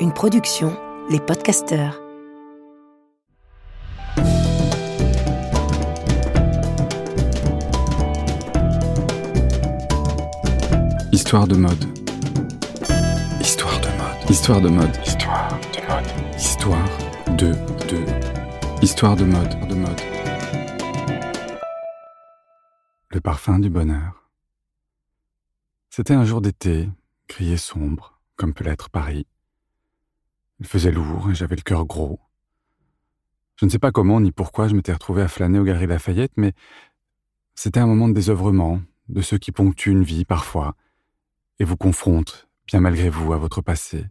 Une production, les podcasteurs. Histoire de mode. Histoire de mode. Histoire de mode. Histoire de mode. Histoire de de. Histoire de mode. De mode. Le parfum du bonheur. C'était un jour d'été, gris et sombre, comme peut l'être Paris. Il faisait lourd et j'avais le cœur gros. Je ne sais pas comment ni pourquoi je m'étais retrouvé à flâner aux Galeries Lafayette, mais c'était un moment de désœuvrement, de ceux qui ponctuent une vie parfois, et vous confrontent, bien malgré vous, à votre passé.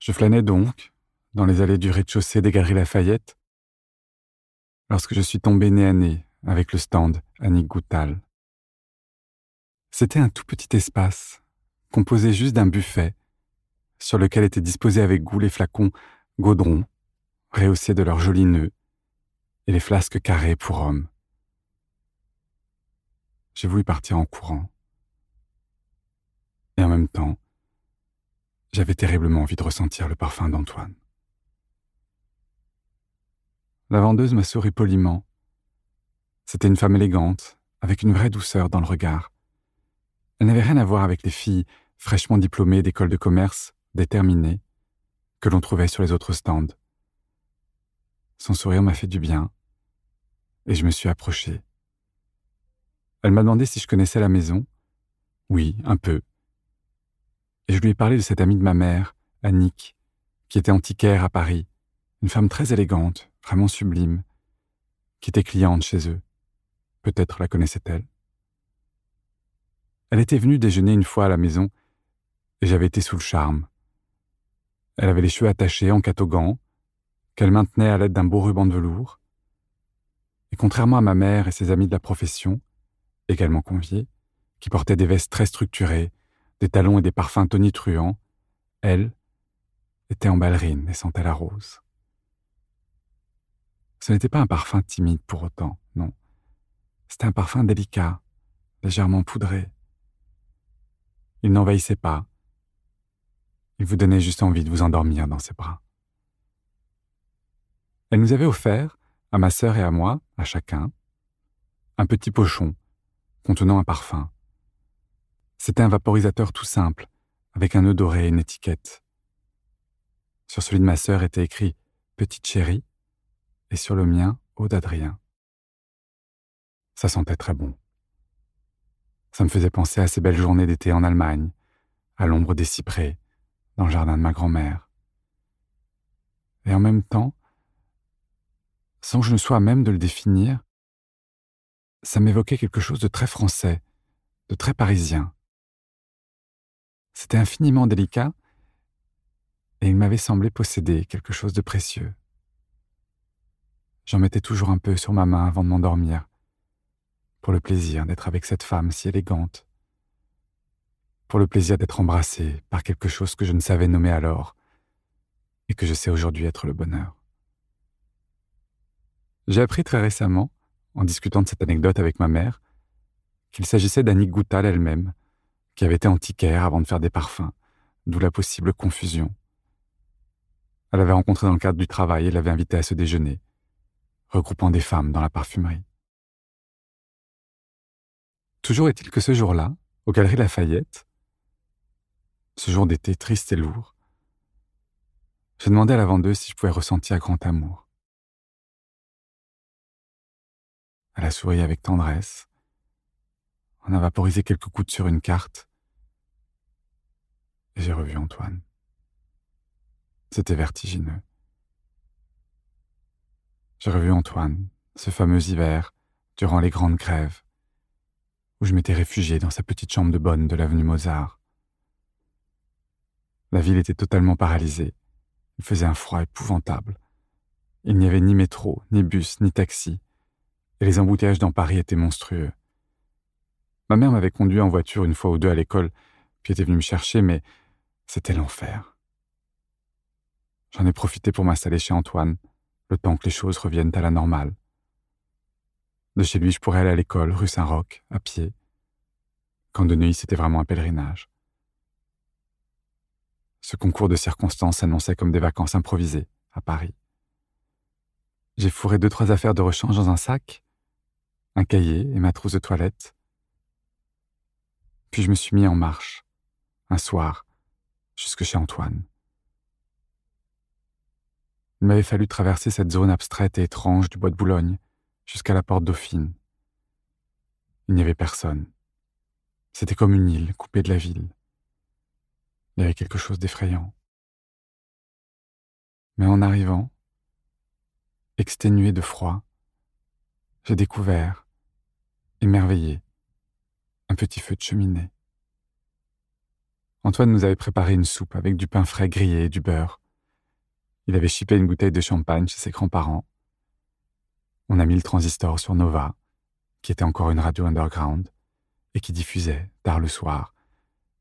Je flânais donc, dans les allées du rez-de-chaussée des Galeries Lafayette, lorsque je suis tombé nez à nez avec le stand Annick Goutal. C'était un tout petit espace, composé juste d'un buffet, sur lequel étaient disposés avec goût les flacons gaudron, rehaussés de leurs jolis nœuds, et les flasques carrées pour hommes. J'ai voulu partir en courant. Et en même temps, j'avais terriblement envie de ressentir le parfum d'Antoine. La vendeuse m'a souri poliment. C'était une femme élégante, avec une vraie douceur dans le regard. Elle n'avait rien à voir avec les filles fraîchement diplômées d'école de commerce déterminé, que l'on trouvait sur les autres stands. Son sourire m'a fait du bien, et je me suis approché. Elle m'a demandé si je connaissais la maison. Oui, un peu. Et je lui ai parlé de cette amie de ma mère, Annick, qui était antiquaire à Paris, une femme très élégante, vraiment sublime, qui était cliente chez eux. Peut-être la connaissait-elle. Elle était venue déjeuner une fois à la maison, et j'avais été sous le charme. Elle avait les cheveux attachés en catogan, qu'elle maintenait à l'aide d'un beau ruban de velours. Et contrairement à ma mère et ses amis de la profession, également conviés, qui portaient des vestes très structurées, des talons et des parfums tonitruants, elle était en ballerine et sentait la rose. Ce n'était pas un parfum timide pour autant, non. C'était un parfum délicat, légèrement poudré. Il n'envahissait pas, il vous donnait juste envie de vous endormir dans ses bras. Elle nous avait offert, à ma sœur et à moi, à chacun, un petit pochon contenant un parfum. C'était un vaporisateur tout simple, avec un nœud doré et une étiquette. Sur celui de ma sœur était écrit Petite chérie, et sur le mien, Eau d'Adrien. Ça sentait très bon. Ça me faisait penser à ces belles journées d'été en Allemagne, à l'ombre des cyprès, dans le jardin de ma grand-mère. Et en même temps, sans que je ne sois à même de le définir, ça m'évoquait quelque chose de très français, de très parisien. C'était infiniment délicat, et il m'avait semblé posséder quelque chose de précieux. J'en mettais toujours un peu sur ma main avant de m'endormir, pour le plaisir d'être avec cette femme si élégante, pour le plaisir d'être embrassé par quelque chose que je ne savais nommer alors et que je sais aujourd'hui être le bonheur. J'ai appris très récemment, en discutant de cette anecdote avec ma mère, qu'il s'agissait d'Annick Goutal elle-même, qui avait été antiquaire avant de faire des parfums, d'où la possible confusion. Elle l'avait rencontré dans le cadre du travail et l'avait invité à ce déjeuner, regroupant des femmes dans la parfumerie. Toujours est-il que ce jour-là, aux Galeries Lafayette, ce jour d'été triste et lourd, j'ai demandé à la vendeuse si je pouvais ressentir grand amour. Elle a souri avec tendresse. On a vaporisé quelques gouttes sur une carte. Et j'ai revu Antoine. C'était vertigineux. J'ai revu Antoine, ce fameux hiver, durant les grandes grèves, où je m'étais réfugié dans sa petite chambre de bonne de l'avenue Mozart. La ville était totalement paralysée. Il faisait un froid épouvantable. Il n'y avait ni métro, ni bus, ni taxi. Et les embouteillages dans Paris étaient monstrueux. Ma mère m'avait conduit en voiture une fois ou deux à l'école, puis était venue me chercher, mais c'était l'enfer. J'en ai profité pour m'installer chez Antoine, le temps que les choses reviennent à la normale. De chez lui, je pourrais aller à l'école, rue Saint-Roch, à pied. quand de Neuilly c'était vraiment un pèlerinage. Ce concours de circonstances s'annonçait comme des vacances improvisées à Paris. J'ai fourré deux, trois affaires de rechange dans un sac, un cahier et ma trousse de toilette. Puis je me suis mis en marche, un soir, jusque chez Antoine. Il m'avait fallu traverser cette zone abstraite et étrange du bois de Boulogne jusqu'à la porte Dauphine. Il n'y avait personne. C'était comme une île coupée de la ville. Il y avait quelque chose d'effrayant. Mais en arrivant, exténué de froid, j'ai découvert, émerveillé, un petit feu de cheminée. Antoine nous avait préparé une soupe avec du pain frais grillé et du beurre. Il avait chipé une bouteille de champagne chez ses grands-parents. On a mis le transistor sur Nova, qui était encore une radio underground, et qui diffusait, tard le soir,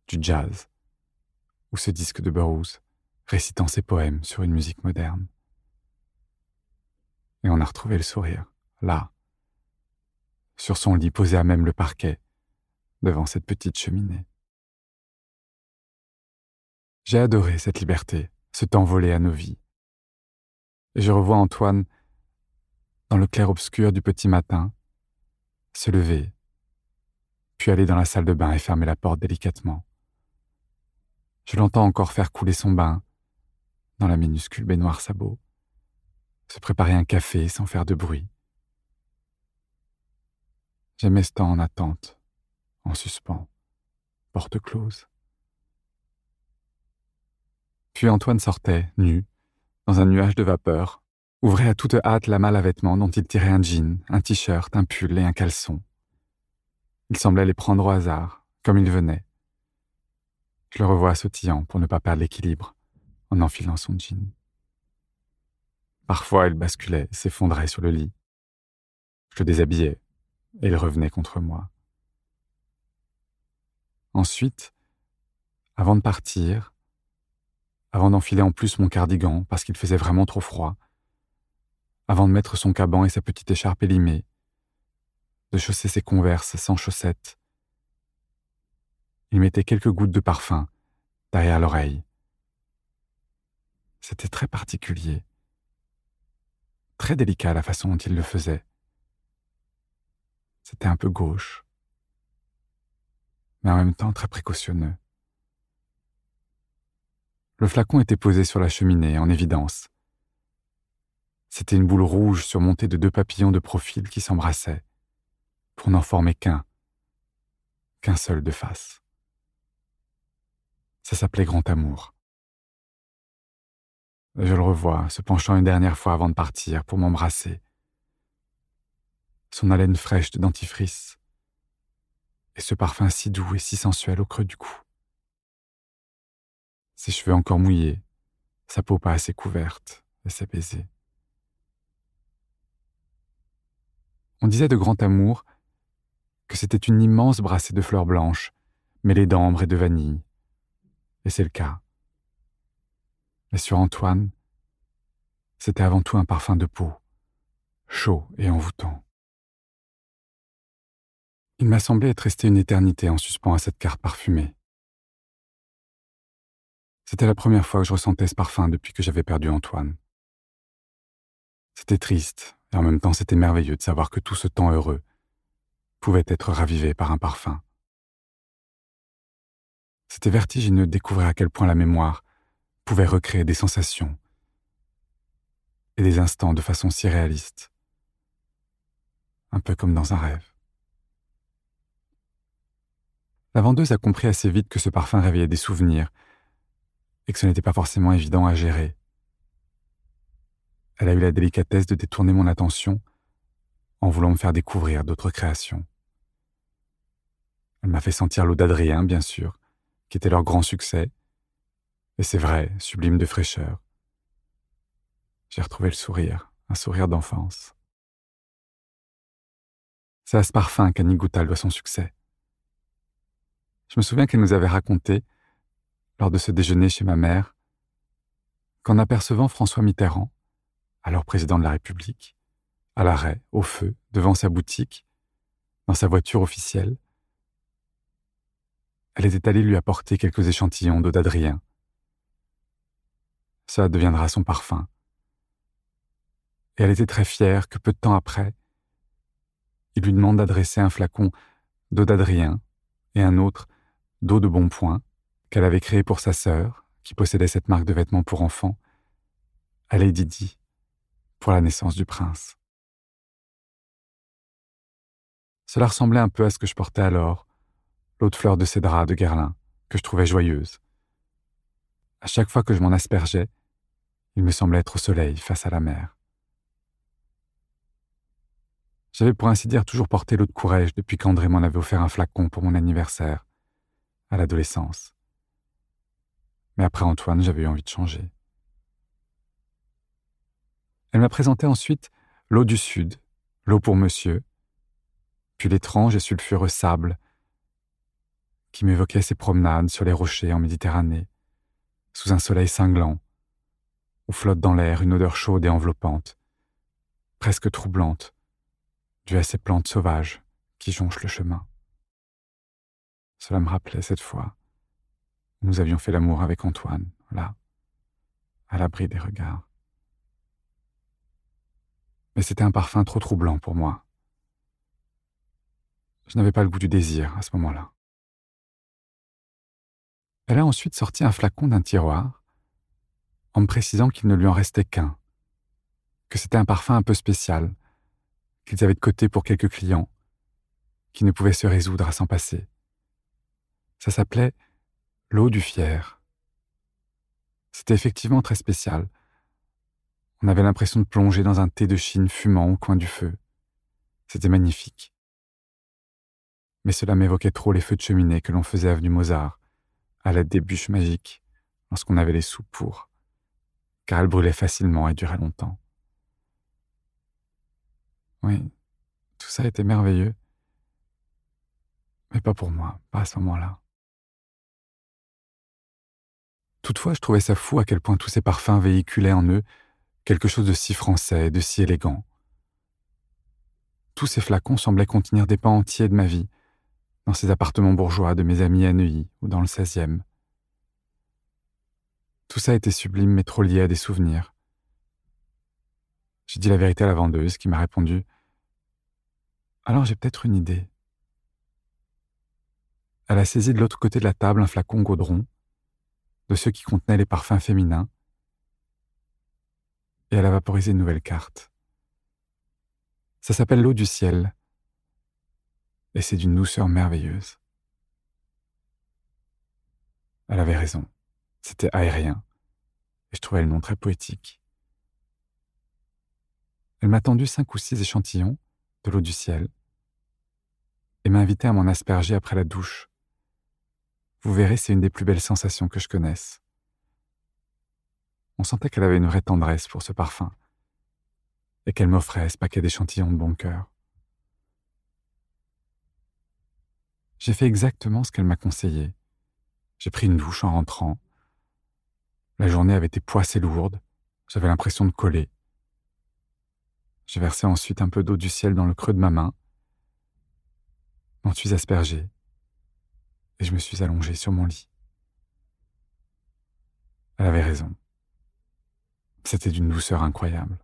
du jazz, ou ce disque de Burroughs, récitant ses poèmes sur une musique moderne. Et on a retrouvé le sourire, là, sur son lit posé à même le parquet, devant cette petite cheminée. J'ai adoré cette liberté, ce temps volé à nos vies. Et je revois Antoine, dans le clair-obscur du petit matin, se lever, puis aller dans la salle de bain et fermer la porte délicatement. Je l'entends encore faire couler son bain dans la minuscule baignoire sabot, se préparer un café sans faire de bruit. J'aimais ce temps en attente, en suspens, porte close. Puis Antoine sortait, nu, dans un nuage de vapeur, ouvrait à toute hâte la malle à vêtements dont il tirait un jean, un t-shirt, un pull et un caleçon. Il semblait les prendre au hasard, comme il venait. Je le revois sautillant pour ne pas perdre l'équilibre, en enfilant son jean. Parfois, il basculait, s'effondrait sur le lit. Je le déshabillais, et il revenait contre moi. Ensuite, avant de partir, avant d'enfiler en plus mon cardigan parce qu'il faisait vraiment trop froid, avant de mettre son caban et sa petite écharpe élimée, de chausser ses converses sans chaussettes. Il mettait quelques gouttes de parfum derrière l'oreille. C'était très particulier, très délicat la façon dont il le faisait. C'était un peu gauche, mais en même temps très précautionneux. Le flacon était posé sur la cheminée, en évidence. C'était une boule rouge surmontée de deux papillons de profil qui s'embrassaient pour n'en former qu'un, qu'un seul de face. Ça s'appelait Grand Amour. Je le revois, se penchant une dernière fois avant de partir pour m'embrasser. Son haleine fraîche de dentifrice et ce parfum si doux et si sensuel au creux du cou. Ses cheveux encore mouillés, sa peau pas assez couverte et ses baisers. On disait de grand amour que c'était une immense brassée de fleurs blanches, mêlée d'ambre et de vanille. Et c'est le cas. Mais sur Antoine, c'était avant tout un parfum de peau, chaud et envoûtant. Il m'a semblé être resté une éternité en suspens à cette carte parfumée. C'était la première fois que je ressentais ce parfum depuis que j'avais perdu Antoine. C'était triste, et en même temps c'était merveilleux de savoir que tout ce temps heureux pouvait être ravivé par un parfum. C'était vertigineux de découvrir à quel point la mémoire pouvait recréer des sensations et des instants de façon si réaliste, un peu comme dans un rêve. La vendeuse a compris assez vite que ce parfum réveillait des souvenirs et que ce n'était pas forcément évident à gérer. Elle a eu la délicatesse de détourner mon attention en voulant me faire découvrir d'autres créations. Elle m'a fait sentir l'eau d'Adrien, bien sûr, qui était leur grand succès. Et c'est vrai, sublime de fraîcheur. J'ai retrouvé le sourire, un sourire d'enfance. C'est à ce parfum qu'Annie Goutal doit son succès. Je me souviens qu'elle nous avait raconté, lors de ce déjeuner chez ma mère, qu'en apercevant François Mitterrand, alors président de la République, à l'arrêt, au feu, devant sa boutique, dans sa voiture officielle, elle était allée lui apporter quelques échantillons d'eau d'Adrien. Ça deviendra son parfum. Et elle était très fière que peu de temps après, il lui demande d'adresser un flacon d'eau d'Adrien et un autre d'eau de bon point qu'elle avait créé pour sa sœur, qui possédait cette marque de vêtements pour enfants, à Lady Di, la naissance du prince. Cela ressemblait un peu à ce que je portais alors, l'eau de fleur de cédra de Guerlain, que je trouvais joyeuse. À chaque fois que je m'en aspergeais, il me semblait être au soleil face à la mer. J'avais pour ainsi dire toujours porté l'eau de courage depuis qu'André m'en avait offert un flacon pour mon anniversaire, à l'adolescence. Mais après Antoine, j'avais eu envie de changer. Elle m'a présenté ensuite l'eau du Sud, l'eau pour monsieur, puis l'étrange et sulfureux sable qui m'évoquait ses promenades sur les rochers en Méditerranée, sous un soleil cinglant, où flotte dans l'air une odeur chaude et enveloppante, presque troublante, due à ces plantes sauvages qui jonchent le chemin. Cela me rappelait cette fois où nous avions fait l'amour avec Antoine, là, à l'abri des regards. Mais c'était un parfum trop troublant pour moi. Je n'avais pas le goût du désir à ce moment-là. Elle a ensuite sorti un flacon d'un tiroir, en me précisant qu'il ne lui en restait qu'un, que c'était un parfum un peu spécial, qu'ils avaient de côté pour quelques clients, qui ne pouvaient se résoudre à s'en passer. Ça s'appelait l'eau du fier. C'était effectivement très spécial. On avait l'impression de plonger dans un thé de Chine fumant au coin du feu. C'était magnifique. Mais cela m'évoquait trop les feux de cheminée que l'on faisait avenue Mozart, à l'aide des bûches magiques, lorsqu'on avait les sous pour, car elles brûlaient facilement et duraient longtemps. Oui, tout ça était merveilleux, mais pas pour moi, pas à ce moment-là. Toutefois, je trouvais ça fou à quel point tous ces parfums véhiculaient en eux quelque chose de si français, de si élégant. Tous ces flacons semblaient contenir des pans entiers de ma vie, dans ces appartements bourgeois de mes amis à Neuilly ou dans le 16e. Tout ça était sublime mais trop lié à des souvenirs. J'ai dit la vérité à la vendeuse qui m'a répondu Alors j'ai peut-être une idée. Elle a saisi de l'autre côté de la table un flacon gaudron, de ceux qui contenaient les parfums féminins, et elle a vaporisé une nouvelle carte. Ça s'appelle l'eau du ciel, et c'est d'une douceur merveilleuse. Elle avait raison, c'était aérien, et je trouvais le nom très poétique. Elle m'a tendu cinq ou six échantillons de l'eau du ciel et m'a invité à m'en asperger après la douche. Vous verrez, c'est une des plus belles sensations que je connaisse. On sentait qu'elle avait une vraie tendresse pour ce parfum et qu'elle m'offrait ce paquet d'échantillons de bon cœur. J'ai fait exactement ce qu'elle m'a conseillé. J'ai pris une douche en rentrant. La journée avait été poissée lourde. J'avais l'impression de coller. J'ai versé ensuite un peu d'eau du ciel dans le creux de ma main. M'en suis aspergé. Et je me suis allongé sur mon lit. Elle avait raison. C'était d'une douceur incroyable.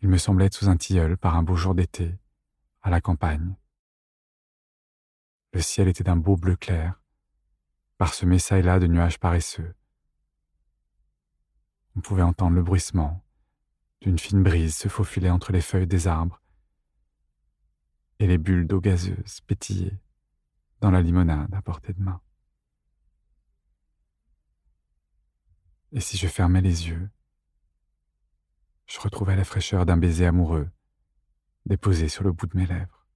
Il me semblait être sous un tilleul par un beau jour d'été, à la campagne. Le ciel était d'un beau bleu clair, parsemé çà et là de nuages paresseux. On pouvait entendre le bruissement d'une fine brise se faufiler entre les feuilles des arbres, et les bulles d'eau gazeuse pétillaient dans la limonade à portée de main. Et si je fermais les yeux, je retrouvais la fraîcheur d'un baiser amoureux déposé sur le bout de mes lèvres.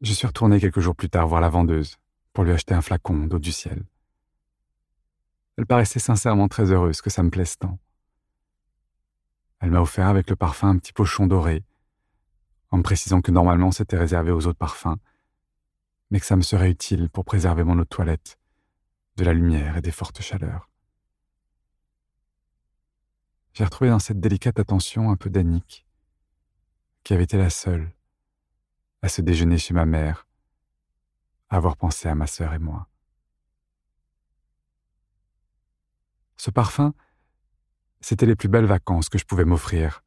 Je suis retourné quelques jours plus tard voir la vendeuse pour lui acheter un flacon d'eau du ciel. Elle paraissait sincèrement très heureuse que ça me plaise tant. Elle m'a offert avec le parfum un petit pochon doré, en me précisant que normalement c'était réservé aux autres parfums, mais que ça me serait utile pour préserver mon eau de toilette de la lumière et des fortes chaleurs. J'ai retrouvé dans cette délicate attention un peu d'Annick, qui avait été la seule à ce déjeuner chez ma mère à avoir pensé à ma sœur et moi. Ce parfum, c'était les plus belles vacances que je pouvais m'offrir.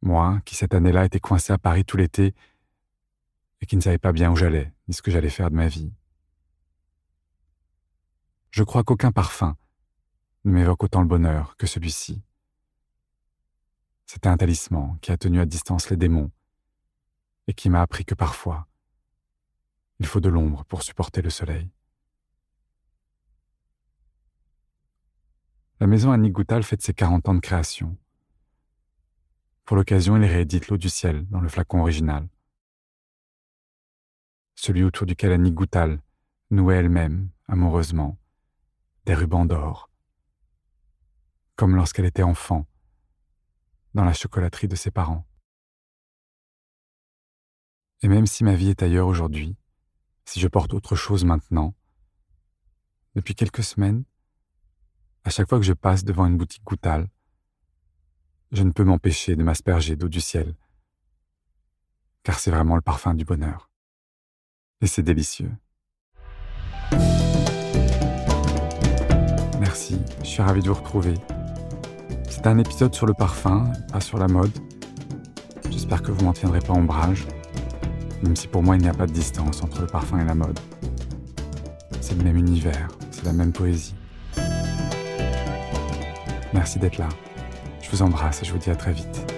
Moi, qui cette année-là était coincé à Paris tout l'été et qui ne savais pas bien où j'allais, ni ce que j'allais faire de ma vie. Je crois qu'aucun parfum ne m'évoque autant le bonheur que celui-ci. C'était un talisman qui a tenu à distance les démons et qui m'a appris que parfois, il faut de l'ombre pour supporter le soleil. La maison Annick Goutal fête ses 40 ans de création. Pour l'occasion, il réédite L'eau du ciel dans le flacon original. Celui autour duquel Annick Goutal nouait elle-même, amoureusement, des rubans d'or, comme lorsqu'elle était enfant, dans la chocolaterie de ses parents. Et même si ma vie est ailleurs aujourd'hui, si je porte autre chose maintenant, depuis quelques semaines, à chaque fois que je passe devant une boutique Goutal, je ne peux m'empêcher de m'asperger d'eau du ciel, car c'est vraiment le parfum du bonheur. Et c'est délicieux. Merci, je suis ravi de vous retrouver. C'est un épisode sur le parfum, pas sur la mode. J'espère que vous m'en tiendrez pas ombrage, même si pour moi il n'y a pas de distance entre le parfum et la mode. C'est le même univers, c'est la même poésie. Merci d'être là. Je vous embrasse et je vous dis à très vite.